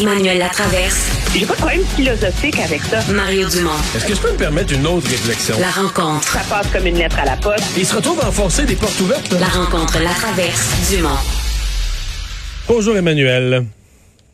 Emmanuel Latraverse. J'ai pas de problème philosophique avec ça. Mario Dumont. Est-ce que je peux me permettre une autre réflexion? La rencontre. Ça passe comme une lettre à la poste. Il se retrouve à enfoncer des portes ouvertes. là. La rencontre, la traverse, Dumont. Bonjour Emmanuel.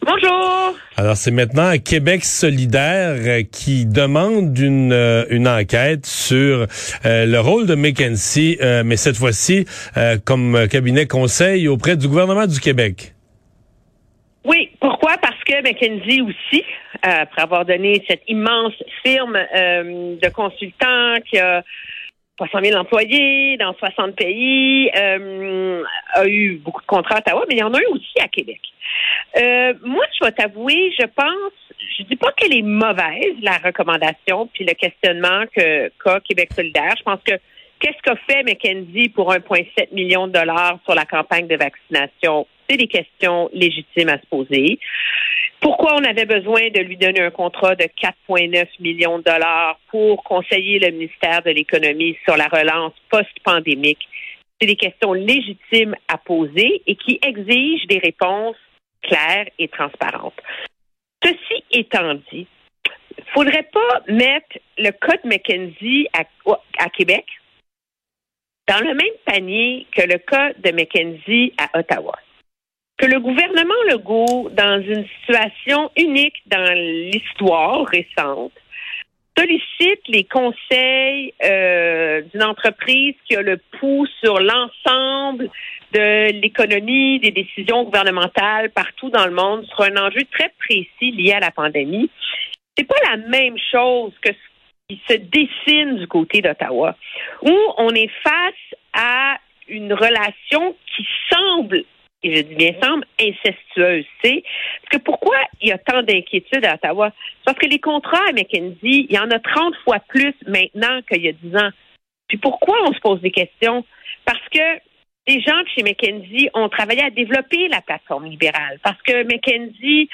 Bonjour. Alors c'est maintenant Québec solidaire euh, qui demande une, euh, une enquête sur euh, le rôle de McKenzie, euh, mais cette fois-ci euh, comme cabinet conseil auprès du gouvernement du Québec. Oui, pourquoi? Parce que McKinsey aussi, euh, après avoir donné cette immense firme euh, de consultants qui a 300 000 employés dans 60 pays, euh, a eu beaucoup de contrats à Ottawa, mais il y en a eu aussi à Québec. Euh, moi, je vais t'avouer, je pense, je dis pas qu'elle est mauvaise, la recommandation, puis le questionnement que qu'a Québec solidaire. Je pense que qu'est-ce qu'a fait McKenzie pour 1,7 million de dollars sur la campagne de vaccination? C'est des questions légitimes à se poser. Pourquoi on avait besoin de lui donner un contrat de 4,9 millions de dollars pour conseiller le ministère de l'Économie sur la relance post-pandémique? C'est des questions légitimes à poser et qui exigent des réponses claires et transparentes. Ceci étant dit, faudrait pas mettre le cas de McKenzie à, à Québec dans le même panier que le cas de McKenzie à Ottawa. Que le gouvernement Legault, dans une situation unique dans l'histoire récente, sollicite les conseils euh, d'une entreprise qui a le pouls sur l'ensemble de l'économie, des décisions gouvernementales partout dans le monde sur un enjeu très précis lié à la pandémie. C'est pas la même chose que ce qui se dessine du côté d'Ottawa, où on est face à une relation qui semble et je dis bien semble, incestueuse. C'est que pourquoi il y a tant d'inquiétudes à Ottawa? Parce que les contrats à McKenzie, il y en a 30 fois plus maintenant qu'il y a 10 ans. Puis pourquoi on se pose des questions? Parce que les gens de chez McKenzie ont travaillé à développer la plateforme libérale. Parce que McKenzie,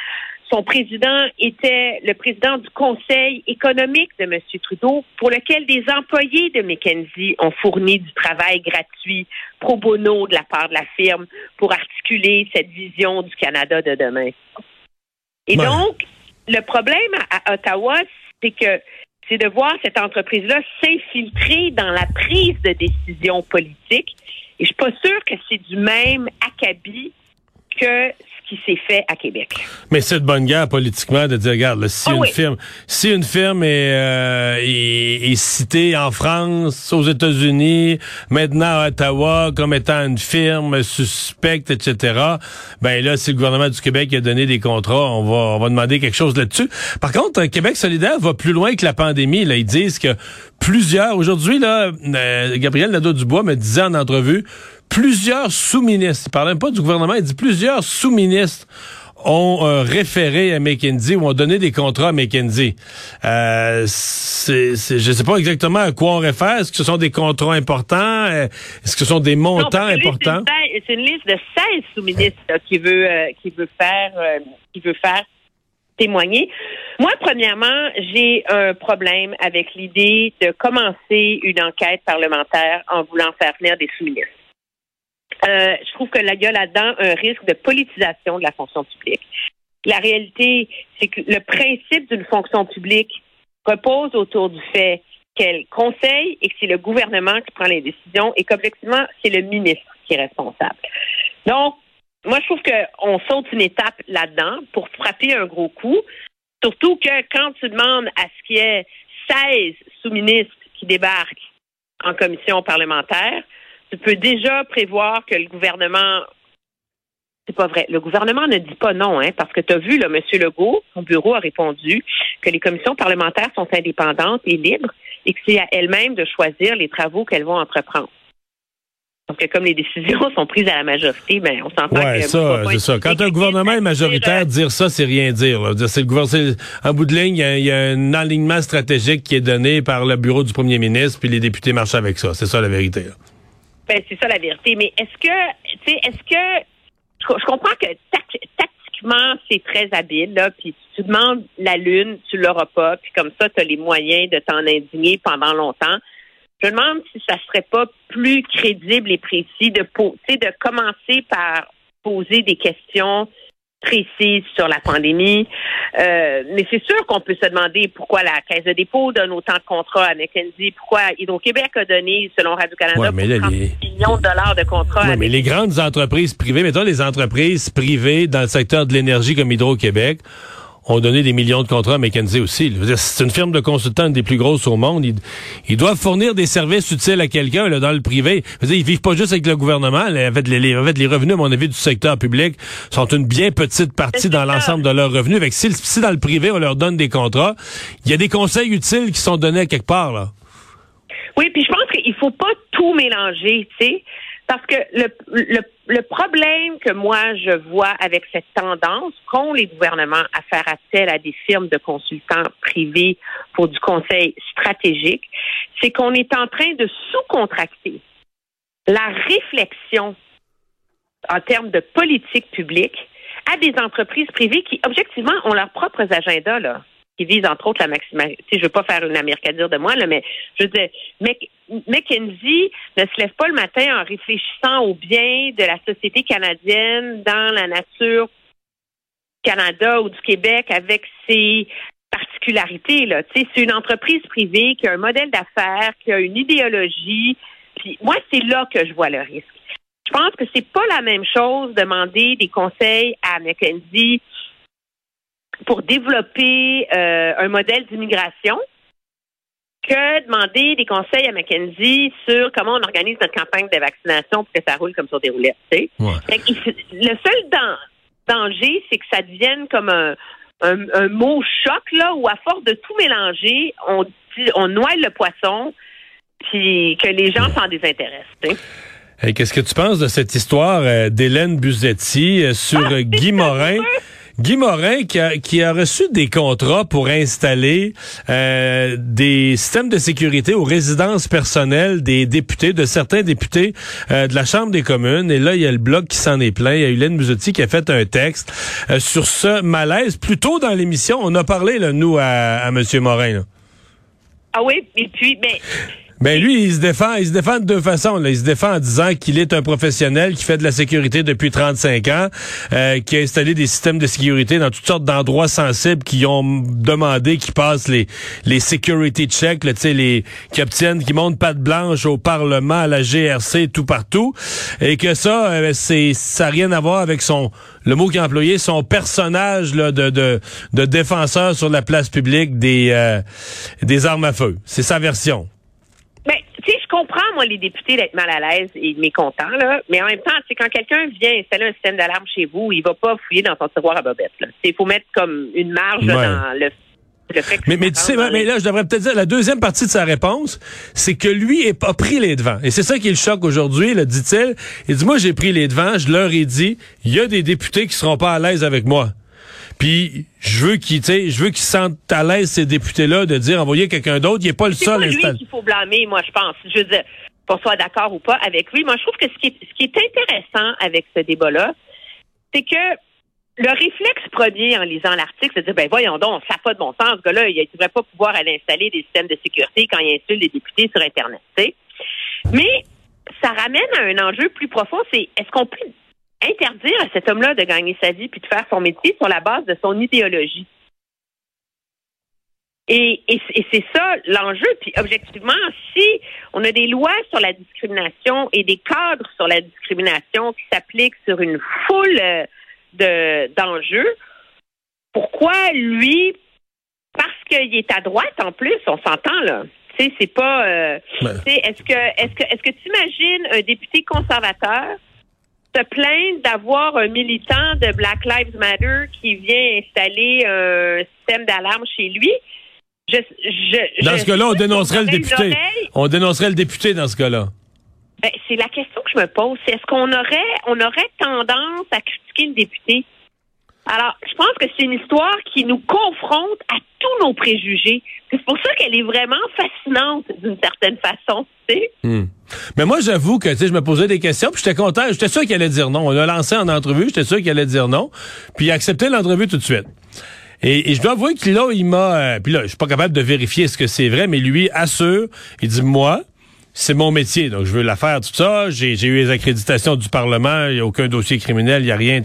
son président était le président du Conseil économique de M. Trudeau, pour lequel des employés de McKenzie ont fourni du travail gratuit pro bono de la part de la firme pour articuler cette vision du Canada de demain. Et Ouais. donc, le problème à Ottawa, c'est que c'est de voir cette entreprise-là s'infiltrer dans la prise de décision politique. Et je suis pas sûre que c'est du même acabit que ce qui s'est fait à Québec. Mais c'est de bonne guerre politiquement de dire, regarde, là, si Ah une oui. firme, si une firme est, euh, est, est citée en France, aux États-Unis, maintenant à Ottawa comme étant une firme suspecte, etc. Ben là, si le gouvernement du Québec a donné des contrats, on va, on va demander quelque chose là-dessus. Par contre, euh, Québec solidaire va plus loin que la pandémie. Là, ils disent que plusieurs, aujourd'hui, là, euh, Gabriel Nadeau-Dubois me disait en entrevue, plusieurs sous-ministres, il parlait même pas du gouvernement, il dit plusieurs sous-ministres ont euh, référé à McKinsey ou ont donné des contrats à McKinsey. Euh, c'est, c'est- je ne sais pas exactement à quoi on réfère. Est-ce que ce sont des contrats importants? Euh, Est-ce que ce sont des montants importants? C'est une, c'est une liste de 16 sous-ministres là, qui veut euh, qui veut faire euh, qui veut faire témoigner. Moi, premièrement, j'ai un problème avec l'idée de commencer une enquête parlementaire en voulant faire venir des sous-ministres. Euh, je trouve que là, il y a là-dedans un risque de politisation de la fonction publique. La réalité, c'est que le principe d'une fonction publique repose autour du fait qu'elle conseille et que c'est le gouvernement qui prend les décisions et qu'objectivement, c'est le ministre qui est responsable. Donc, moi, je trouve qu'on saute une étape là-dedans pour frapper un gros coup. Surtout que quand tu demandes à ce qu'il y ait 16 sous-ministres qui débarquent en commission parlementaire, tu peux déjà prévoir que le gouvernement c'est pas vrai. Le gouvernement ne dit pas non, hein, parce que tu as vu, là, M. Legault, son bureau a répondu que les commissions parlementaires sont indépendantes et libres et que c'est à elles-mêmes de choisir les travaux qu'elles vont entreprendre. Donc, comme les décisions sont prises à la majorité, ben, on s'entend Ouais, que. ça, c'est ça. Quand un gouvernement est majoritaire, dire ça, c'est rien dire. là. C'est le gouvernement. En bout de ligne, il y, a, il y a un alignement stratégique qui est donné par le bureau du premier ministre, puis les députés marchent avec ça. C'est ça la vérité. là. Ben, c'est ça la vérité. Mais est-ce que, tu sais, est-ce que, je, comprends que tac- tactiquement, c'est très habile, là, puis tu demandes la lune, tu l'auras pas, puis comme ça, tu les moyens de t'en indigner pendant longtemps. Je me demande si ça serait pas plus crédible et précis de, de commencer par poser des questions précise sur la pandémie. Euh, mais c'est sûr qu'on peut se demander pourquoi la Caisse de dépôt donne autant de contrats à McKenzie, pourquoi Hydro-Québec a donné, selon Radio-Canada, Ouais, mais là, 30 les- millions de dollars de contrats. Ouais, à mais les grandes entreprises privées, mettons les entreprises privées dans le secteur de l'énergie comme Hydro-Québec, ont donné des millions de contrats à McKinsey aussi. C'est une firme de consultants une des plus grosses au monde. Ils, ils doivent fournir des services utiles à quelqu'un là, dans le privé. Ils vivent pas juste avec le gouvernement. Là, fait, les, fait, les revenus, à mon avis, du secteur public sont une bien petite partie dans l'ensemble de leurs revenus. Fait que si, si dans le privé, on leur donne des contrats, il y a des conseils utiles qui sont donnés à quelque part. là. Oui, puis je pense qu'il faut pas tout mélanger, tu sais, parce que le, le, le problème que moi je vois avec cette tendance qu'ont les gouvernements à faire appel à des firmes de consultants privés pour du conseil stratégique, c'est qu'on est en train de sous-contracter la réflexion en termes de politique publique à des entreprises privées qui, objectivement, ont leurs propres agendas, là, qui visent, entre autres, la maximalisation. Je veux pas faire une dire de moi, là, mais je veux dire, Mc- McKinsey ne se lève pas le matin en réfléchissant au bien de la société canadienne dans la nature du Canada ou du Québec avec ses particularités. Là. C'est une entreprise privée qui a un modèle d'affaires, qui a une idéologie. Puis moi, c'est là que je vois le risque. Je pense que c'est pas la même chose demander des conseils à McKenzie pour développer euh, un modèle d'immigration que demander des conseils à McKenzie sur comment on organise notre campagne de vaccination pour que ça roule comme sur des roulettes. Ouais. Le seul dan- danger, c'est que ça devienne comme un, un, un mot choc, là, où à force de tout mélanger, on, dit- on noie le poisson, puis que les gens s'en désintéressent. Hey, Qu'est-ce que tu penses de cette histoire euh, d'Hélène Buzetti euh, sur euh, Guy Morin? Guy Morin qui a, qui a reçu des contrats pour installer euh, des systèmes de sécurité aux résidences personnelles des députés, de certains députés euh, de la Chambre des communes. Et là, il y a le bloc qui s'en est plein. Il y a Hélène Buzetti qui a fait un texte euh, sur ce malaise. Plus tôt dans l'émission, on a parlé, là, nous, à, à M. Morin. là. Ah oui, et puis, mais Ben lui, il se défend, il se défend de deux façons. Là. Il se défend en disant qu'il est un professionnel qui fait de la sécurité depuis 35 ans, euh, qui a installé des systèmes de sécurité dans toutes sortes d'endroits sensibles qui ont demandé qu'ils passent les les security checks, les qui obtiennent, qui montent patte blanche au Parlement, à la GRC, tout partout, et que ça, euh, c'est ça n'a rien à voir avec son le mot qu'il a employé, son personnage là, de, de de défenseur sur la place publique des euh, des armes à feu. C'est sa version. Mais, tu sais, je comprends, moi, les députés d'être mal à l'aise et mécontents, là. Mais en même temps, c'est quand quelqu'un vient installer un système d'alarme chez vous, il va pas fouiller dans son tiroir à bobettes, là. Il faut mettre comme une marge là, dans le, le fait que Mais, mais tu sais, mais là, je devrais peut-être dire, la deuxième partie de sa réponse, c'est que lui est pas pris les devants. Et c'est ça qui est le choc aujourd'hui, le dit-il. Il dit, moi, j'ai pris les devants, je leur ai dit, il y a des députés qui seront pas à l'aise avec moi. Puis, je veux sais, je veux qu'ils se sentent à l'aise, ces députés-là, de dire, envoyer quelqu'un d'autre. Il est pas le C'est seul pas à lui qu'il faut blâmer, moi, je pense. Je veux dire, qu'on soit d'accord ou pas avec lui. Moi, je trouve que ce qui est, ce qui est intéressant avec ce débat-là, c'est que le réflexe premier en lisant l'article, c'est de dire, ben voyons donc, ça n'a pas de bon sens, ce gars-là, il ne devrait pas pouvoir aller installer des systèmes de sécurité quand il insulte les députés sur Internet. Mais ça ramène à un enjeu plus profond, c'est est-ce qu'on peut interdire à cet homme-là de gagner sa vie puis de faire son métier sur la base de son idéologie? Et, et, et c'est ça l'enjeu. Puis objectivement, si on a des lois sur la discrimination et des cadres sur la discrimination qui s'appliquent sur une foule euh, de d'enjeux, pourquoi lui, parce qu'il est à droite en plus, on s'entend là. Tu sais, c'est pas. euh, Ouais. sais, est-ce que est-ce que est-ce que tu imagines un député conservateur se plaindre d'avoir un militant de Black Lives Matter qui vient installer un système d'alarme chez lui? Je, je, Dans je- ce cas-là, on dénoncerait le député. On dénoncerait le député dans ce cas-là. Ben, c'est la question que je me pose. C'est est-ce qu'on aurait, on aurait tendance à critiquer le député? Alors, je pense que c'est une histoire qui nous confronte à tous nos préjugés. C'est pour ça qu'elle est vraiment fascinante d'une certaine façon. Tu sais? Hmm. Mais moi, j'avoue que tu sais, je me posais des questions, puis j'étais content. J'étais sûr qu'il allait dire non. On l'a lancé en entrevue, j'étais sûr qu'il allait dire non. Puis il l'entrevue tout de suite. Et, et je dois avouer que là, il m'a... euh, puis là, je suis pas capable de vérifier ce que c'est vrai, mais lui assure, il dit, moi, c'est mon métier, donc je veux la faire, tout ça. J'ai eu les accréditations du Parlement, il n'y a aucun dossier criminel, il n'y a rien.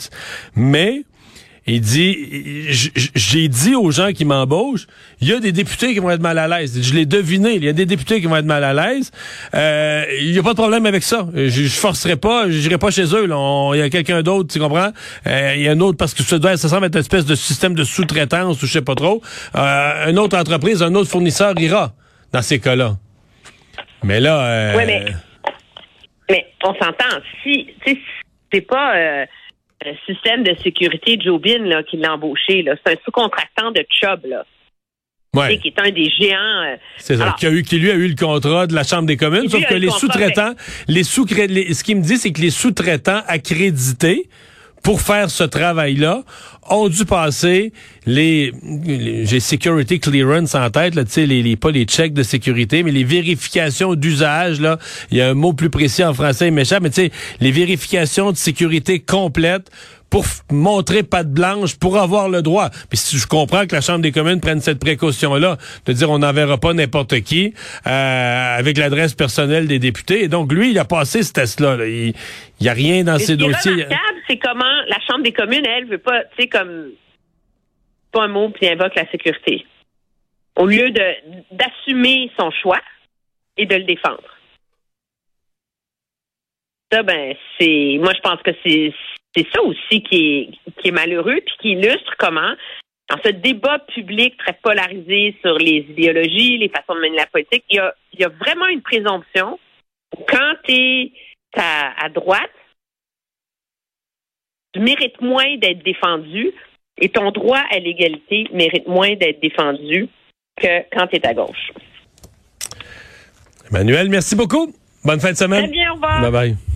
Mais Il dit, j'ai dit aux gens qui m'embauchent, il y a des députés qui vont être mal à l'aise. Je l'ai deviné, il y a des députés qui vont être mal à l'aise. Euh, il n'y a pas de problème avec ça. Je, forcerai pas, je n'irai pas chez eux. Il y a quelqu'un d'autre, tu comprends? Euh, il y a un autre, parce que ça, doit, ça semble être une espèce de système de sous-traitance ou je sais pas trop. Euh, une autre entreprise, un autre fournisseur ira dans ces cas-là. Mais là... Euh, oui, mais, mais on s'entend. Si, c'est pas... Euh, le système de sécurité Jobin là, qui l'a embauché. C'est un sous-contractant de Chubb. Là. Ouais. qui est un des géants. Euh, c'est ça, qui, a eu, qui lui a eu le contrat de la Chambre des communes, sauf que les sous-traitants, les sous ce qu'il me dit, c'est que les sous-traitants accrédités pour faire ce travail-là ont dû passer les, j'ai security clearance en tête là, tu sais les, les pas les checks de sécurité mais les vérifications d'usage là, il y a un mot plus précis en français il m'échappe mais tu sais les vérifications de sécurité complètes pour montrer patte blanche, pour avoir le droit. Puis si je comprends que la Chambre des communes prenne cette précaution-là, de dire on n'enverra pas n'importe qui euh, avec l'adresse personnelle des députés. Et donc, lui, il a passé ce test-là. Il n'y a rien dans ses dossiers. c'est comment la Chambre des communes, elle, veut pas, tu sais, comme pas un mot, puis invoque la sécurité. Au lieu de d'assumer son choix et de le défendre. Ça, ben, c'est. Moi, je pense que c'est c'est ça aussi qui est, qui est malheureux, puis qui illustre comment, dans ce débat public très polarisé sur les idéologies, les façons de mener la politique, il y a, il y a vraiment une présomption. Quand tu es à, à droite, tu mérites moins d'être défendu et ton droit à l'égalité mérite moins d'être défendu que quand tu es à gauche. Emmanuel, merci beaucoup. Bonne fin de semaine. Très bien, au revoir. Bye bye.